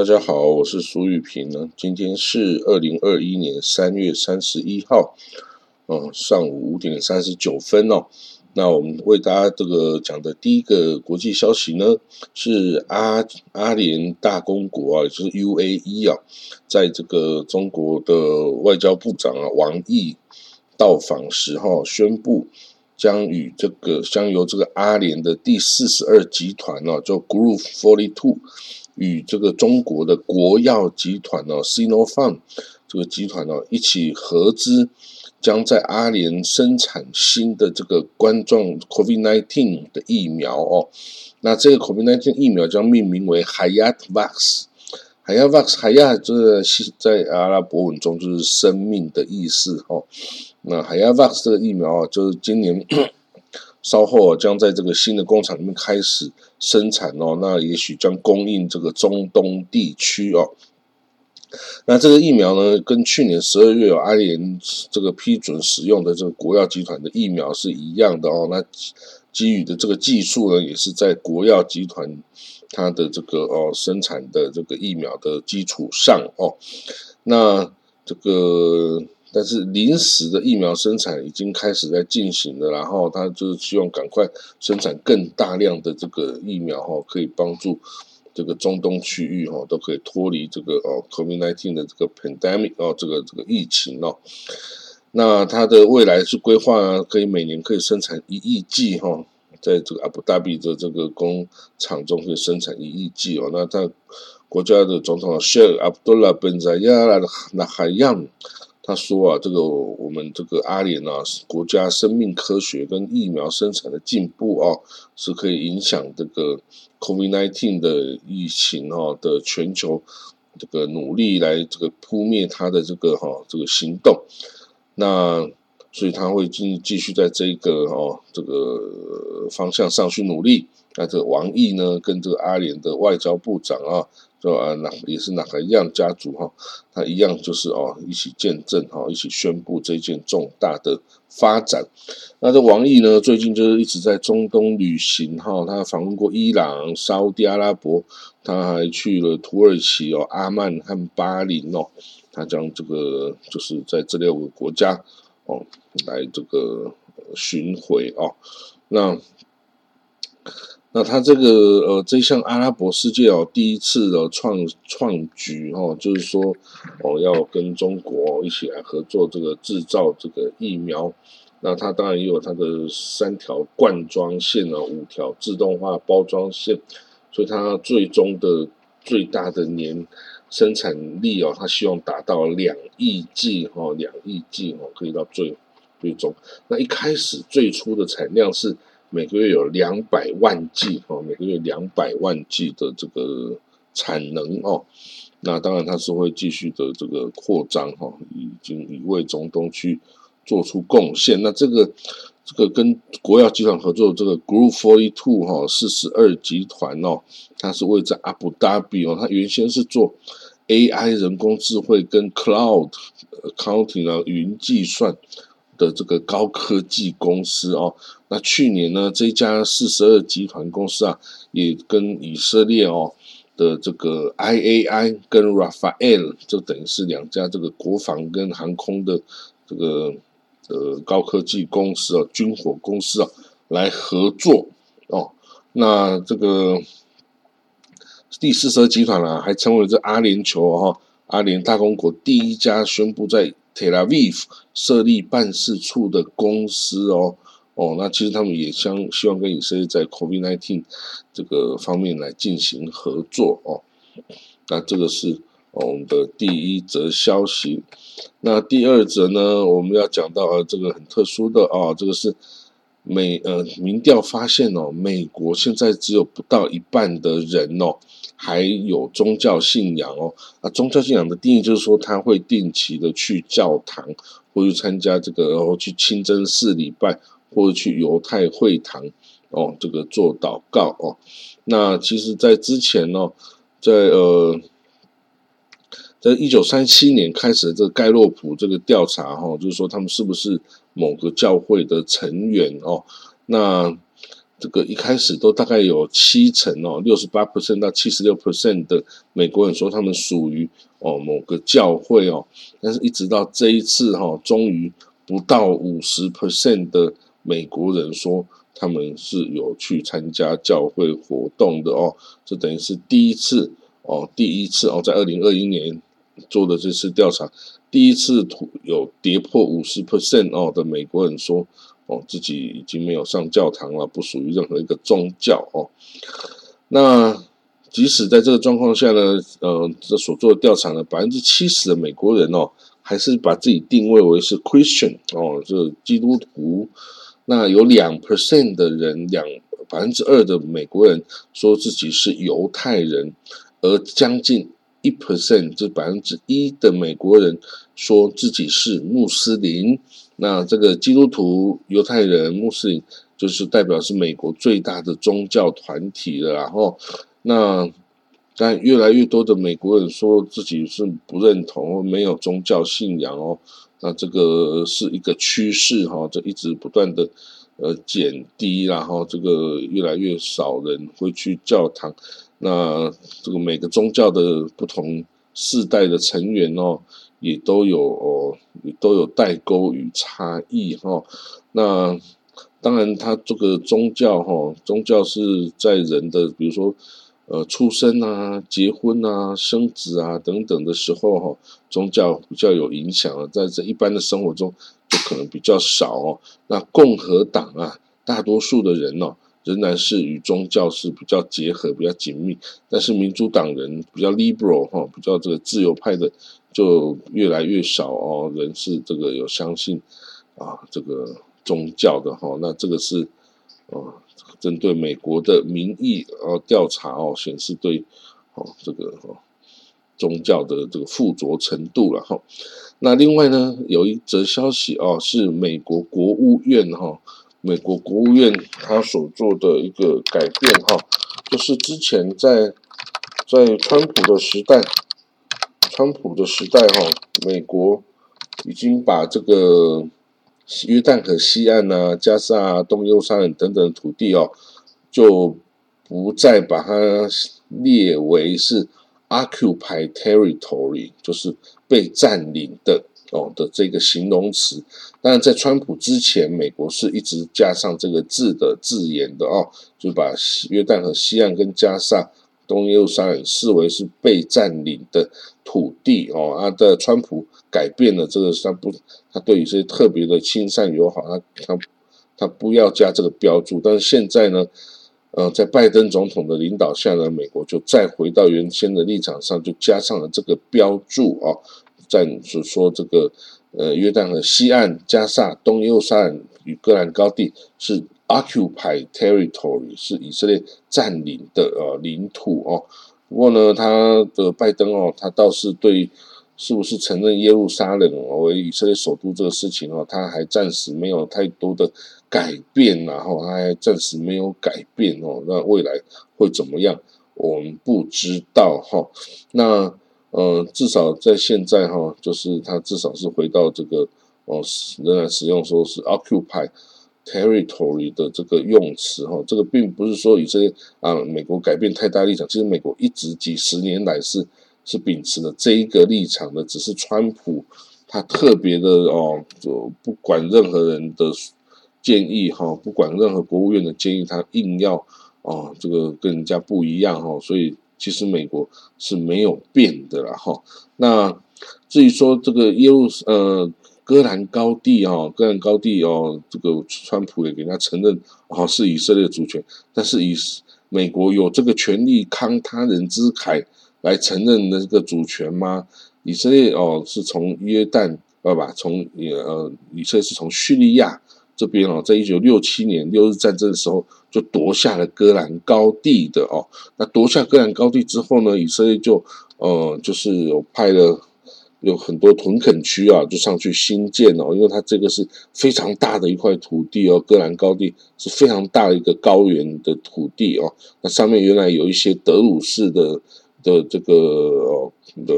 大家好，我是苏玉平呢。今天是二零二一年三月三十一号，嗯，上午五点三十九分哦。那我们为大家这个讲的第一个国际消息呢，是阿阿联大公国啊，就是 UAE 啊，在这个中国的外交部长啊王毅到访时候宣布。将与这个将由这个阿联的第四十二集团呢，叫 Group Forty Two，与这个中国的国药集团呢，Sinopharm 这个集团呢一起合资，将在阿联生产新的这个冠状 COVID-19 的疫苗哦。那这个 COVID-19 疫苗将命名为 Hayat Vax。Hayat Vax，Hayat 这是在阿拉伯文中就是生命的意思哦。那 Hayat Vax 这个疫苗啊，就是今年 稍后啊，将在这个新的工厂里面开始生产哦。那也许将供应这个中东地区哦。那这个疫苗呢，跟去年十二月有阿联这个批准使用的这个国药集团的疫苗是一样的哦。那基于的这个技术呢，也是在国药集团它的这个哦生产的这个疫苗的基础上哦。那这个。但是临时的疫苗生产已经开始在进行了，然后他就是希望赶快生产更大量的这个疫苗哈，可以帮助这个中东区域哈都可以脱离这个哦 COVID-19 的这个 pandemic 哦这个这个疫情哦。那它的未来是规划可以每年可以生产一亿剂哈，在这个阿布达比的这个工厂中可以生产一亿剂哦。那他国家的总统 Sheikh Abdullah bin Zayed Al Nahyan。他说啊，这个我们这个阿联啊，国家生命科学跟疫苗生产的进步啊，是可以影响这个 COVID-19 的疫情哈的全球这个努力来这个扑灭它的这个哈这个行动。那所以他会继继续在这个哦这个方向上去努力。那这王毅呢，跟这个阿联的外交部长啊。就啊，那也是哪个一样家族哈，他一样就是哦，一起见证哈，一起宣布这件重大的发展。那这王毅呢，最近就是一直在中东旅行哈，他访问过伊朗、沙地阿拉伯，他还去了土耳其哦、阿曼和巴林哦，他将这个就是在这六个国家哦来这个巡回哦，那。那他这个呃，这项阿拉伯世界哦，第一次的创创举哦，就是说哦，要跟中国一起来合作这个制造这个疫苗。那他当然也有他的三条灌装线啊，五条自动化包装线，所以他最终的最大的年生产力哦，他希望达到两亿剂哈，两亿剂哦，可以到最最终。那一开始最初的产量是。每个月有两百万剂哦，每个月两百万剂的这个产能哦，那当然它是会继续的这个扩张哈，已经已为中东区做出贡献。那这个这个跟国药集团合作的这个 Group Forty Two 哈四十二集团哦，它是位在阿布达比哦，它原先是做 AI 人工智慧跟 Cloud Accounting 啊云计算。的这个高科技公司哦，那去年呢，这家四十二集团公司啊，也跟以色列哦的这个 IAI 跟 Rafael，就等于是两家这个国防跟航空的这个呃高科技公司啊，军火公司啊，来合作哦。那这个第四十二集团啊，还成为这阿联酋哈阿联大公国第一家宣布在 Tel Aviv 设立办事处的公司哦哦，那其实他们也相希望跟以色列在 COVID-19 这个方面来进行合作哦。那这个是我们的第一则消息。那第二则呢，我们要讲到呃这个很特殊的哦，这个是美呃民调发现哦，美国现在只有不到一半的人哦。还有宗教信仰哦，啊，宗教信仰的定义就是说，他会定期的去教堂，或者参加这个，然后去清真寺礼拜，或者去犹太会堂哦，这个做祷告哦。那其实，在之前呢，在呃，在一九三七年开始的这个盖洛普这个调查哈，就是说他们是不是某个教会的成员哦？那这个一开始都大概有七成哦，六十八 percent 到七十六 percent 的美国人说他们属于哦某个教会哦，但是一直到这一次哈，终于不到五十 percent 的美国人说他们是有去参加教会活动的哦，这等于是第一次哦，第一次哦，在二零二一年做的这次调查，第一次有跌破五十 percent 哦的美国人说。哦，自己已经没有上教堂了，不属于任何一个宗教哦。那即使在这个状况下呢，呃，这所做的调查呢，百分之七十的美国人哦，还是把自己定位为是 Christian 哦，是基督徒。那有两 percent 的人，两百分之二的美国人说自己是犹太人，而将近一 percent，这百分之一的美国人说自己是穆斯林。那这个基督徒、犹太人、穆斯林，就是代表是美国最大的宗教团体了。然后，那但越来越多的美国人说自己是不认同没有宗教信仰哦。那这个是一个趋势哈，这一直不断的呃减低，然后这个越来越少人会去教堂。那这个每个宗教的不同世代的成员哦。也都有哦，也都有代沟与差异哈。那当然，他这个宗教哈，宗教是在人的比如说呃出生啊、结婚啊、生子啊等等的时候哈，宗教比较有影响啊。在这一般的生活中，就可能比较少哦。那共和党啊，大多数的人哦。仍然是与宗教是比较结合、比较紧密，但是民主党人比较 liberal 哈，比较这个自由派的就越来越少哦，人是这个有相信啊这个宗教的哈，那这个是哦针对美国的民意哦调查哦显示对哦这个哦宗教的这个附着程度了哈，那另外呢有一则消息哦是美国国务院哈。美国国务院他所做的一个改变哈，就是之前在在川普的时代，川普的时代哈，美国已经把这个约旦河西岸啊、加沙、东优沙等等等土地哦，就不再把它列为是 occupied territory，就是被占领的。哦的这个形容词，但在川普之前，美国是一直加上这个字的字眼的哦，就把约旦河西岸跟加沙、东耶路撒冷视为是被占领的土地哦。啊的川普改变了这个，他不，他对于这些特别的亲善友好，他他他不要加这个标注。但是现在呢，呃，在拜登总统的领导下呢，美国就再回到原先的立场上，就加上了这个标注哦。在是说这个呃约旦河西岸、加沙、东耶路撒冷与戈兰高地是 occupy territory，是以色列占领的呃领土哦。不过呢，他的拜登哦，他倒是对是不是承认耶路撒冷为以色列首都这个事情哦，他还暂时没有太多的改变，然后他还暂时没有改变哦。那未来会怎么样，我们不知道哈。那。呃，至少在现在哈，就是他至少是回到这个哦，仍然使用说是 occupy territory 的这个用词哈。这个并不是说以色列啊，美国改变太大立场。其实美国一直几十年来是是秉持的这一个立场的，只是川普他特别的哦，就不管任何人的建议哈，不管任何国务院的建议，他硬要哦，这个跟人家不一样哈，所以。其实美国是没有变的了哈。那至于说这个耶路呃戈兰高地哈，戈兰高地哦，这个川普也给他承认哦是以色列主权，但是以美国有这个权利慷他人之慨来承认那个主权吗？以色列哦是从约旦呃吧，从呃以色列是从叙利亚。这边哦，在一九六七年六日战争的时候，就夺下了戈兰高地的哦。那夺下戈兰高地之后呢，以色列就呃，就是有派了有很多屯垦区啊，就上去新建哦。因为它这个是非常大的一块土地哦，戈兰高地是非常大的一个高原的土地哦。那上面原来有一些德鲁士的的这个哦的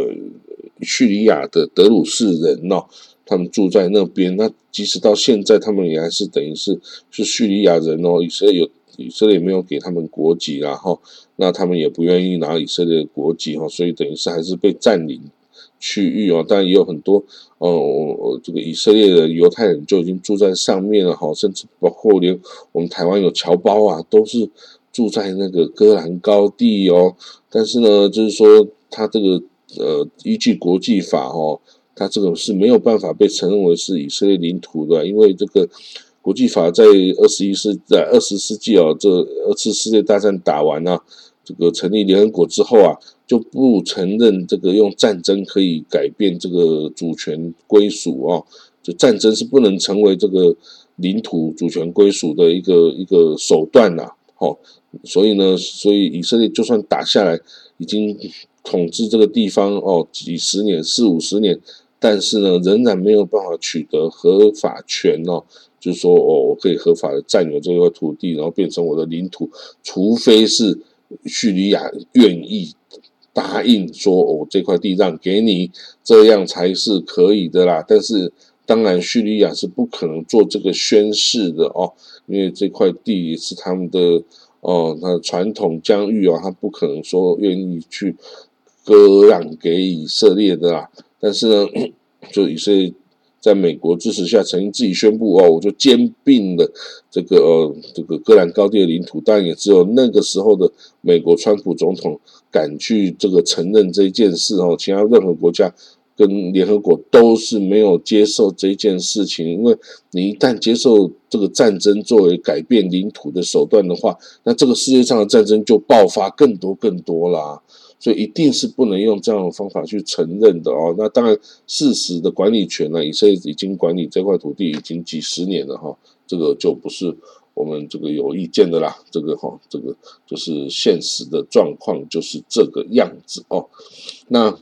叙利亚的德鲁士人哦。他们住在那边，那即使到现在，他们也还是等于是是叙利亚人哦。以色列有以色列没有给他们国籍，然后那他们也不愿意拿以色列的国籍哈，所以等于是还是被占领区域哦。当然也有很多哦，这个以色列的犹太人就已经住在上面了哈，甚至包括连我们台湾有侨胞啊，都是住在那个戈兰高地哦。但是呢，就是说他这个呃，依据国际法哦，他这个是没有办法被承认为是以色列领土的，因为这个。国际法在二十一世在二十世纪啊，这二次世界大战打完啊，这个成立联合国之后啊，就不承认这个用战争可以改变这个主权归属啊，就战争是不能成为这个领土主权归属的一个一个手段呐，好，所以呢，所以以色列就算打下来，已经统治这个地方哦几十年四五十年，但是呢，仍然没有办法取得合法权哦。就是说，哦，我可以合法的占有这块土地，然后变成我的领土，除非是叙利亚愿意答应说，哦，这块地让给你，这样才是可以的啦。但是，当然，叙利亚是不可能做这个宣誓的哦，因为这块地是他们的哦，那传统疆域啊，他不可能说愿意去割让给以色列的啦。但是呢，就以色列。在美国支持下，曾经自己宣布哦，我就兼并了这个呃这个戈兰高地的领土，但也只有那个时候的美国川普总统敢去这个承认这件事哦，其他任何国家跟联合国都是没有接受这件事情，因为你一旦接受这个战争作为改变领土的手段的话，那这个世界上的战争就爆发更多更多啦。所以一定是不能用这样的方法去承认的哦。那当然，事实的管理权呢，以色列已经管理这块土地已经几十年了哈，这个就不是我们这个有意见的啦。这个哈，这个就是现实的状况就是这个样子哦。那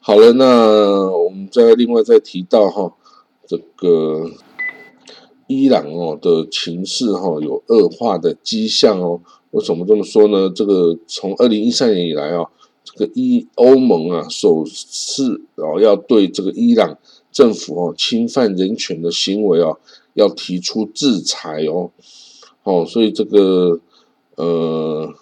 好了，那我们再另外再提到哈，这个伊朗哦的情势哈有恶化的迹象哦。为什么这么说呢？这个从二零一三年以来啊，这个伊欧盟啊首次哦要对这个伊朗政府哦侵犯人权的行为啊要提出制裁哦，哦，所以这个呃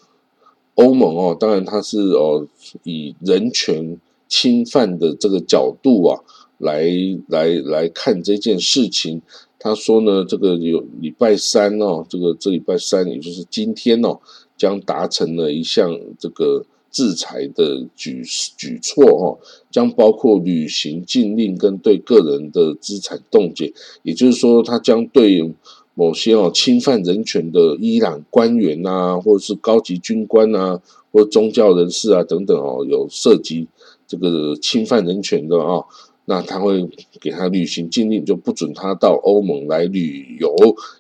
欧盟哦，当然它是哦以人权侵犯的这个角度啊来来来看这件事情。他说呢，这个有礼拜三哦，这个这礼拜三，也就是今天哦，将达成了一项这个制裁的举举措哦，将包括履行禁令跟对个人的资产冻结，也就是说，他将对某些哦侵犯人权的伊朗官员啊，或者是高级军官啊，或宗教人士啊等等哦，有涉及这个侵犯人权的啊。那他会给他履行禁令，就不准他到欧盟来旅游，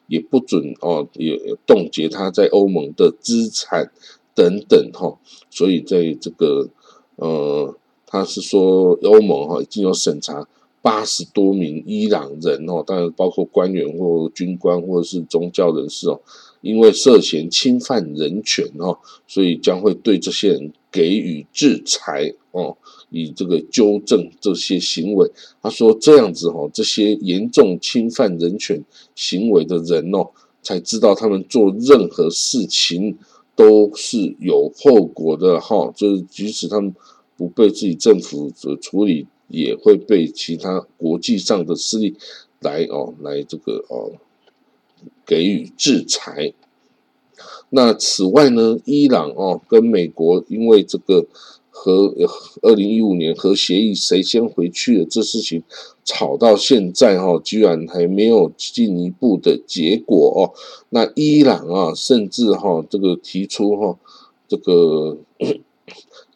也不准哦，也冻结他在欧盟的资产等等哈。所以在这个呃，他是说欧盟哈已经有审查八十多名伊朗人哦，当然包括官员或军官或者是宗教人士哦，因为涉嫌侵犯人权哦，所以将会对这些人给予制裁哦。以这个纠正这些行为，他说这样子哈，这些严重侵犯人权行为的人哦，才知道他们做任何事情都是有后果的哈，就是即使他们不被自己政府所处理，也会被其他国际上的势力来哦来这个哦给予制裁。那此外呢，伊朗哦跟美国因为这个。和二零一五年核协议谁先回去的这事情吵到现在哈，居然还没有进一步的结果哦。那伊朗啊，甚至哈这个提出哈这个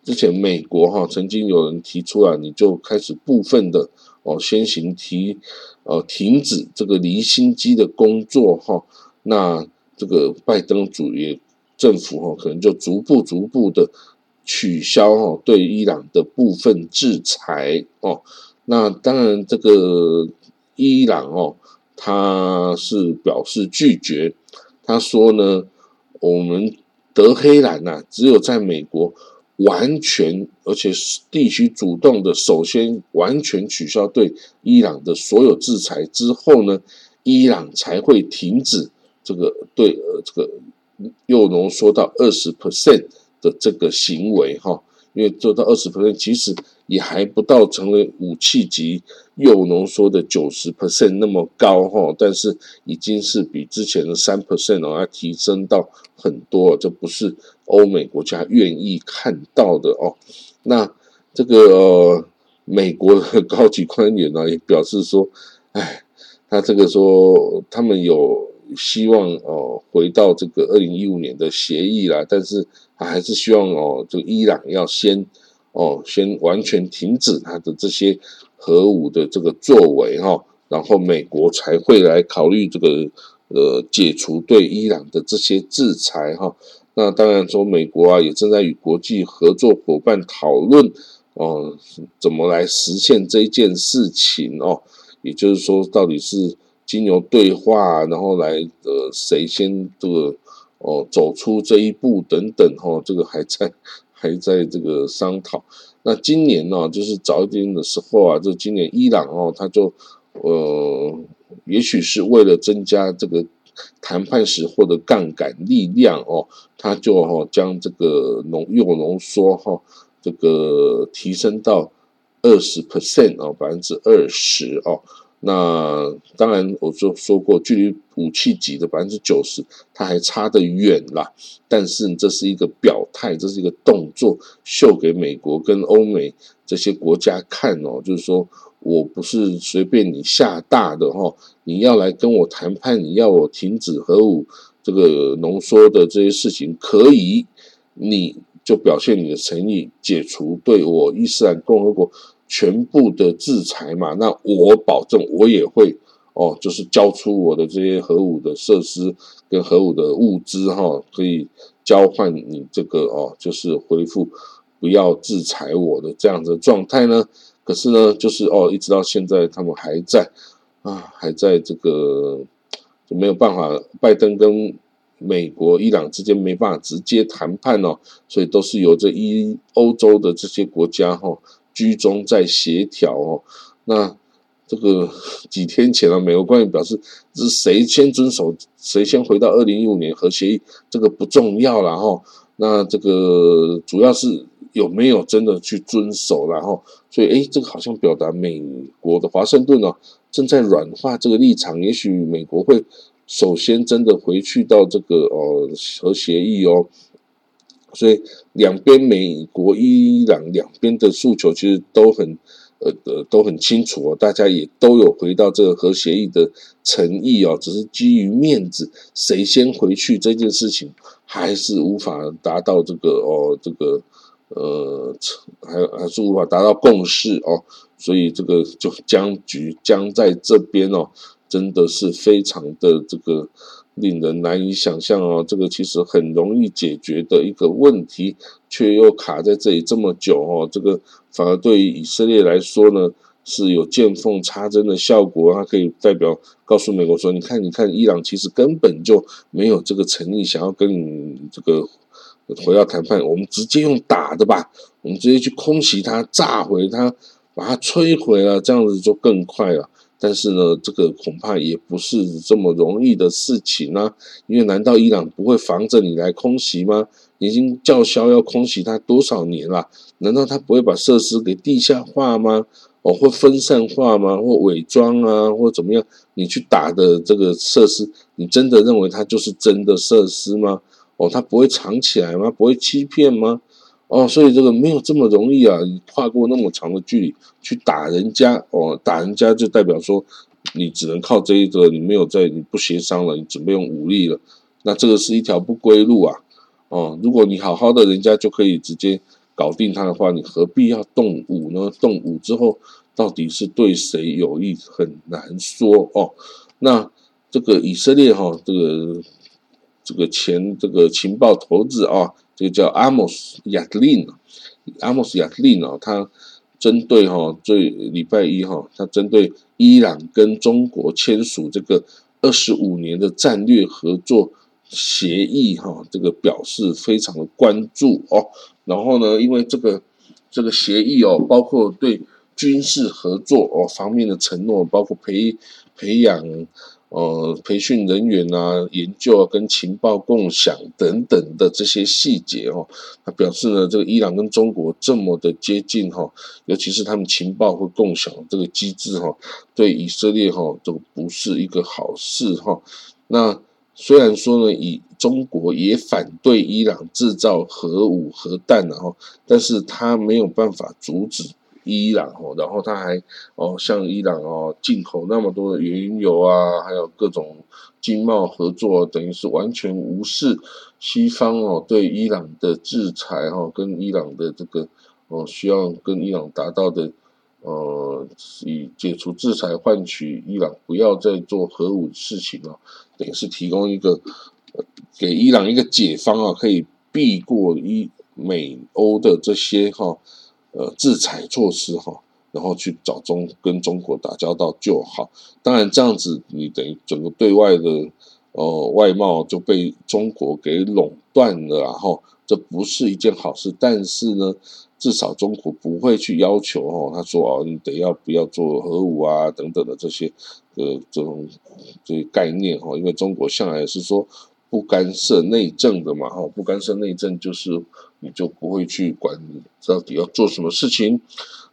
之前美国哈曾经有人提出啊，你就开始部分的哦先行提呃停止这个离心机的工作哈。那这个拜登主义政府哈可能就逐步逐步的。取消哦对伊朗的部分制裁哦，那当然这个伊朗哦，他是表示拒绝。他说呢，我们德黑兰呐，只有在美国完全而且是必须主动的，首先完全取消对伊朗的所有制裁之后呢，伊朗才会停止。这个对呃这个铀浓缩到二十 percent 的这个行为哈，因为做到二十 percent，其实也还不到成为武器级铀浓缩的九十 percent 那么高哈，但是已经是比之前的三 percent 哦要提升到很多，这不是欧美国家愿意看到的哦。那这个美国的高级官员呢也表示说，哎，他这个说他们有希望哦回到这个二零一五年的协议啦，但是他还是希望哦，这个伊朗要先哦先完全停止他的这些核武的这个作为哈，然后美国才会来考虑这个呃解除对伊朗的这些制裁哈。那当然说美国啊也正在与国际合作伙伴讨论。哦，怎么来实现这件事情哦？也就是说，到底是经由对话，然后来呃，谁先这个哦走出这一步等等哈，这个还在 还在这个商讨。那今年呢，就是早一点的时候啊，就今年伊朗哦，他就呃，也许是为了增加这个谈判时获得杠杆力量哦，他就哈将这个浓铀浓缩哈。这个提升到二十 percent 哦，百分之二十哦。那当然，我就说过，距离武器级的百分之九十，它还差得远啦。但是这是一个表态，这是一个动作，秀给美国跟欧美这些国家看哦。就是说我不是随便你下大的哈，你要来跟我谈判，你要我停止核武这个浓缩的这些事情，可以你。就表现你的诚意，解除对我伊斯兰共和国全部的制裁嘛？那我保证，我也会哦，就是交出我的这些核武的设施跟核武的物资哈，可以交换你这个哦，就是回复不要制裁我的这样的状态呢。可是呢，就是哦，一直到现在他们还在啊，还在这个就没有办法，拜登跟。美国、伊朗之间没办法直接谈判哦，所以都是由这一欧洲的这些国家哈居中在协调哦。那这个 几天前啊，美国官员表示，是谁先遵守，谁先回到二零一五年核协议，这个不重要了哈。那这个主要是有没有真的去遵守然后，所以哎，这个好像表达美国的华盛顿哦正在软化这个立场，也许美国会。首先，真的回去到这个哦核协议哦，所以两边美国、伊朗两边的诉求其实都很呃呃都很清楚哦，大家也都有回到这个核协议的诚意哦，只是基于面子，谁先回去这件事情还是无法达到这个哦这个呃还还是无法达到共识哦，所以这个就僵局僵在这边哦。真的是非常的这个令人难以想象哦，这个其实很容易解决的一个问题，却又卡在这里这么久哦，这个反而对于以色列来说呢是有见缝插针的效果，它可以代表告诉美国说，你看，你看，伊朗其实根本就没有这个诚意想要跟你这个回到谈判，我们直接用打的吧，我们直接去空袭它，炸毁它，把它摧毁了，这样子就更快了。但是呢，这个恐怕也不是这么容易的事情啊！因为难道伊朗不会防着你来空袭吗？已经叫嚣要空袭它多少年了？难道他不会把设施给地下化吗？哦，或分散化吗？或伪装啊，或怎么样？你去打的这个设施，你真的认为它就是真的设施吗？哦，它不会藏起来吗？不会欺骗吗？哦，所以这个没有这么容易啊！你跨过那么长的距离去打人家，哦，打人家就代表说你只能靠这一个，你没有在，你不协商了，你准备用武力了，那这个是一条不归路啊！哦，如果你好好的，人家就可以直接搞定他的话，你何必要动武呢？动武之后到底是对谁有益，很难说哦。那这个以色列哈，这个这个前这个情报头子啊。这个叫阿莫斯亚特林，阿莫斯亚特林哦，他针对哈，最礼拜一哈，他针对伊朗跟中国签署这个二十五年的战略合作协议哈，这个表示非常的关注哦。然后呢，因为这个这个协议哦，包括对军事合作哦方面的承诺，包括培培养呃，培训人员啊，研究啊，跟情报共享等等的这些细节哦，他表示呢，这个伊朗跟中国这么的接近哈，尤其是他们情报会共享这个机制哈，对以色列哈都不是一个好事哈。那虽然说呢，以中国也反对伊朗制造核武核弹然后，但是他没有办法阻止。伊朗哦，然后他还哦向伊朗哦进口那么多的原油啊，还有各种经贸合作，等于是完全无视西方哦对伊朗的制裁哈，跟伊朗的这个哦需要跟伊朗达到的呃以解除制裁换取伊朗不要再做核武事情哦，等于是提供一个给伊朗一个解方啊，可以避过伊美欧的这些哈。呃，制裁措施哈，然后去找中跟中国打交道就好。当然这样子，你等于整个对外的呃外贸就被中国给垄断了，然后这不是一件好事。但是呢，至少中国不会去要求哦，他说哦，你得要不要做核武啊等等的这些呃这种这些概念哈，因为中国向来是说不干涉内政的嘛哈，不干涉内政就是。你就不会去管到底要做什么事情，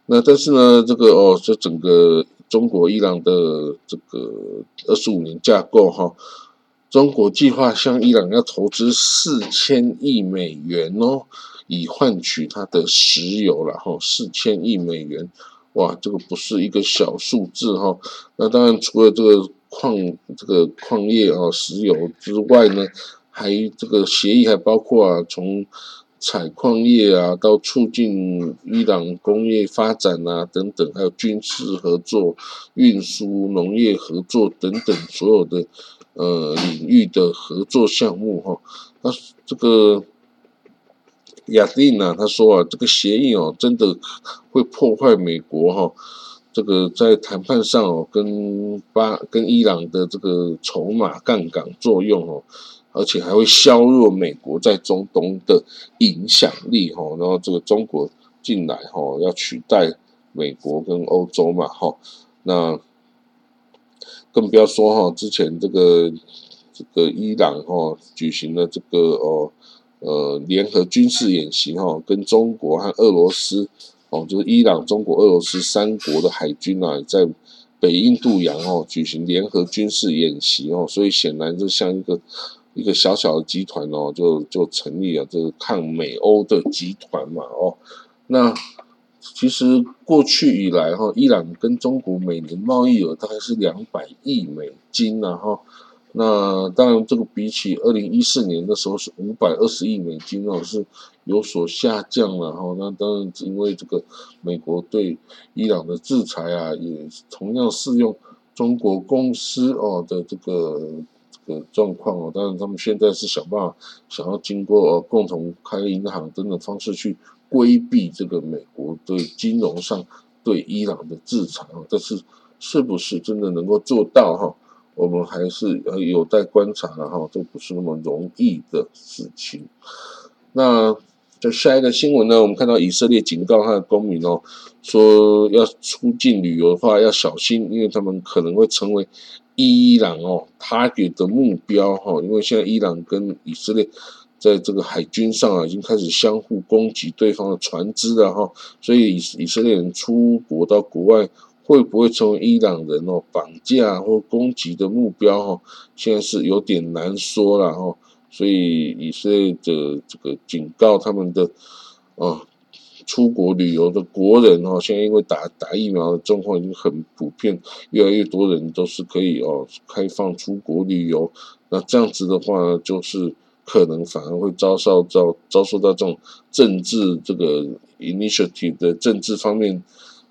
那但是呢，这个哦，这整个中国伊朗的这个二十五年架构哈，中国计划向伊朗要投资四千亿美元哦，以换取它的石油然后四千亿美元，哇，这个不是一个小数字哈。那当然除了这个矿这个矿业啊石油之外呢，还这个协议还包括啊从。采矿业啊，到促进伊朗工业发展啊，等等，还有军事合作、运输、农业合作等等，所有的呃领域的合作项目哈。那这个亚丁呢，他说啊，这个协议哦，真的会破坏美国哈，这个在谈判上哦，跟巴跟伊朗的这个筹码杠杆作用哦。而且还会削弱美国在中东的影响力，哈，然后这个中国进来，哈，要取代美国跟欧洲嘛，哈，那更不要说哈，之前这个这个伊朗哈举行了这个哦呃联合军事演习，哈，跟中国和俄罗斯，哦，就是伊朗、中国、俄罗斯三国的海军啊，在北印度洋哦举行联合军事演习哦，所以显然就像一个。一个小小的集团哦，就就成立了这个抗美欧的集团嘛哦。那其实过去以来哈，伊朗跟中国每年贸易额大概是两百亿美金呐哈。那当然这个比起二零一四年的时候是五百二十亿美金哦，是有所下降了哈。那当然因为这个美国对伊朗的制裁啊，也同样适用中国公司哦的这个。的状况哦，当然他们现在是想办法，想要经过呃共同开银行等等方式去规避这个美国对金融上对伊朗的制裁哦，但是是不是真的能够做到哈？我们还是呃有待观察了哈，这不是那么容易的事情。那下一个新闻呢，我们看到以色列警告他的公民哦，说要出境旅游的话要小心，因为他们可能会成为。伊朗哦，他给的目标哈，因为现在伊朗跟以色列在这个海军上啊，已经开始相互攻击对方的船只了哈，所以以以色列人出国到国外，会不会成为伊朗人哦绑架或攻击的目标哈？现在是有点难说了哈，所以以色列的这个警告他们的啊。出国旅游的国人哦，现在因为打打疫苗的状况已经很普遍，越来越多人都是可以哦开放出国旅游。那这样子的话，就是可能反而会遭受到遭受到这种政治这个 initiative 的政治方面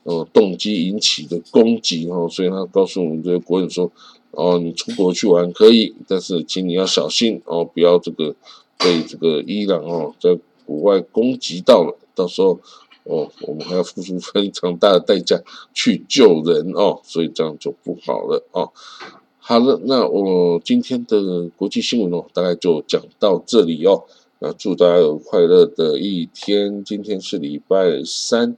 呃动机引起的攻击哦。所以他告诉我们这些国人说：哦，你出国去玩可以，但是请你要小心哦，不要这个被这个伊朗哦在国外攻击到了。到时候，哦，我们还要付出非常大的代价去救人哦，所以这样就不好了哦。好了，那我今天的国际新闻哦，大概就讲到这里哦。那祝大家有快乐的一天。今天是礼拜三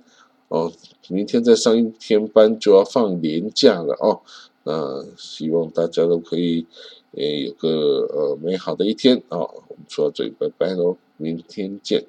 哦，明天再上一天班就要放年假了哦。那希望大家都可以，诶，有个呃美好的一天啊。我们说到这里，拜拜喽，明天见。